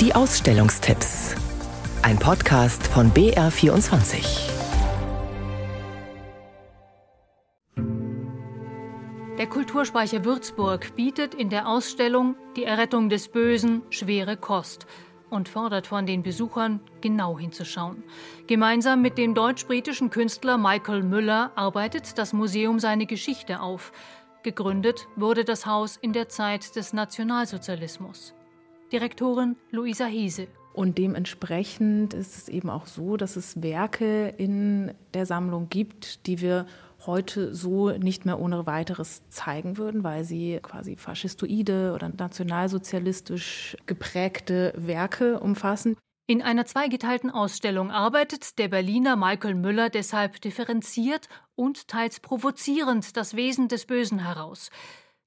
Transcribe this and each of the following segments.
Die Ausstellungstipps. Ein Podcast von BR24. Der Kulturspeicher Würzburg bietet in der Ausstellung Die Errettung des Bösen schwere Kost und fordert von den Besuchern, genau hinzuschauen. Gemeinsam mit dem deutsch-britischen Künstler Michael Müller arbeitet das Museum seine Geschichte auf. Gegründet wurde das Haus in der Zeit des Nationalsozialismus. Direktorin Luisa Hese. Und dementsprechend ist es eben auch so, dass es Werke in der Sammlung gibt, die wir heute so nicht mehr ohne weiteres zeigen würden, weil sie quasi faschistoide oder nationalsozialistisch geprägte Werke umfassen. In einer zweigeteilten Ausstellung arbeitet der Berliner Michael Müller deshalb differenziert und teils provozierend das Wesen des Bösen heraus.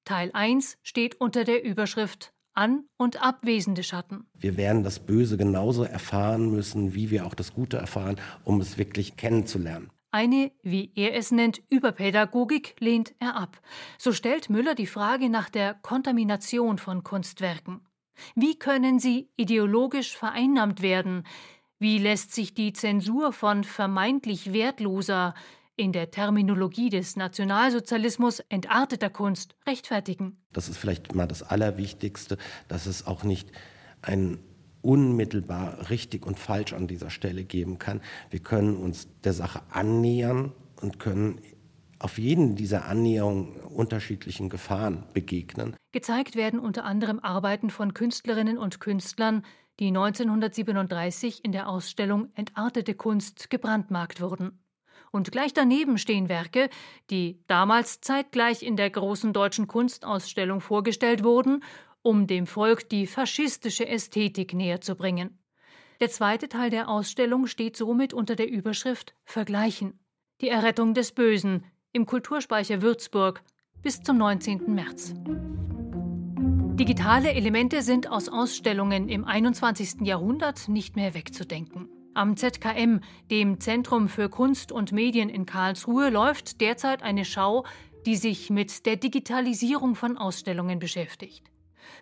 Teil 1 steht unter der Überschrift an- und abwesende Schatten. Wir werden das Böse genauso erfahren müssen, wie wir auch das Gute erfahren, um es wirklich kennenzulernen. Eine, wie er es nennt, Überpädagogik lehnt er ab. So stellt Müller die Frage nach der Kontamination von Kunstwerken. Wie können sie ideologisch vereinnahmt werden? Wie lässt sich die Zensur von vermeintlich wertloser, in der Terminologie des Nationalsozialismus entarteter Kunst rechtfertigen? Das ist vielleicht mal das Allerwichtigste, dass es auch nicht ein unmittelbar richtig und falsch an dieser Stelle geben kann. Wir können uns der Sache annähern und können auf jeden dieser Annäherungen unterschiedlichen Gefahren begegnen. Gezeigt werden unter anderem Arbeiten von Künstlerinnen und Künstlern, die 1937 in der Ausstellung Entartete Kunst gebrandmarkt wurden. Und gleich daneben stehen Werke, die damals zeitgleich in der großen deutschen Kunstausstellung vorgestellt wurden um dem Volk die faschistische Ästhetik näherzubringen. Der zweite Teil der Ausstellung steht somit unter der Überschrift Vergleichen. Die Errettung des Bösen im Kulturspeicher Würzburg bis zum 19. März. Digitale Elemente sind aus Ausstellungen im 21. Jahrhundert nicht mehr wegzudenken. Am ZKM, dem Zentrum für Kunst und Medien in Karlsruhe, läuft derzeit eine Schau, die sich mit der Digitalisierung von Ausstellungen beschäftigt.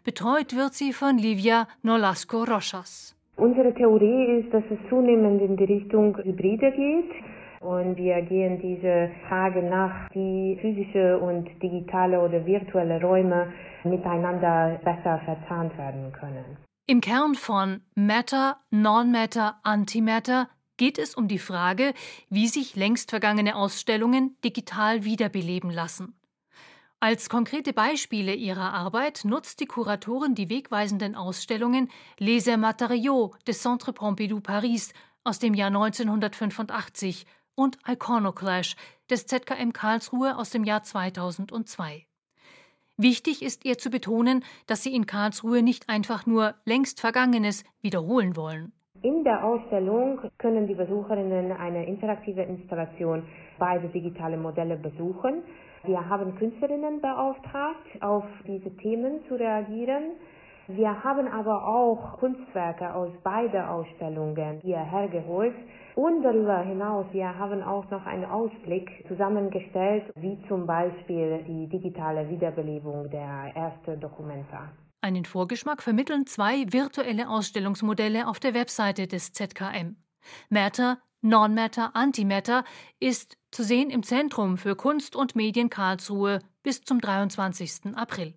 Betreut wird sie von Livia Nolasco Rochas. Unsere Theorie ist, dass es zunehmend in die Richtung Hybride geht. Und wir gehen diese Frage nach, wie physische und digitale oder virtuelle Räume miteinander besser verzahnt werden können. Im Kern von Matter, Non-Matter, Antimatter geht es um die Frage, wie sich längst vergangene Ausstellungen digital wiederbeleben lassen. Als konkrete Beispiele ihrer Arbeit nutzt die Kuratorin die wegweisenden Ausstellungen Les Matériaux des Centre Pompidou Paris aus dem Jahr 1985 und Iconoclash des ZKM Karlsruhe aus dem Jahr 2002. Wichtig ist ihr zu betonen, dass sie in Karlsruhe nicht einfach nur längst Vergangenes wiederholen wollen. In der Ausstellung können die Besucherinnen eine interaktive Installation beide digitale Modelle besuchen. Wir haben Künstlerinnen beauftragt, auf diese Themen zu reagieren. Wir haben aber auch Kunstwerke aus beiden Ausstellungen hierher geholt. Und darüber hinaus, wir haben auch noch einen Ausblick zusammengestellt, wie zum Beispiel die digitale Wiederbelebung der ersten Dokumenta. Einen Vorgeschmack vermitteln zwei virtuelle Ausstellungsmodelle auf der Webseite des ZKM. Matter, Non-Matter, Antimatter ist zu sehen im Zentrum für Kunst und Medien Karlsruhe bis zum 23. April.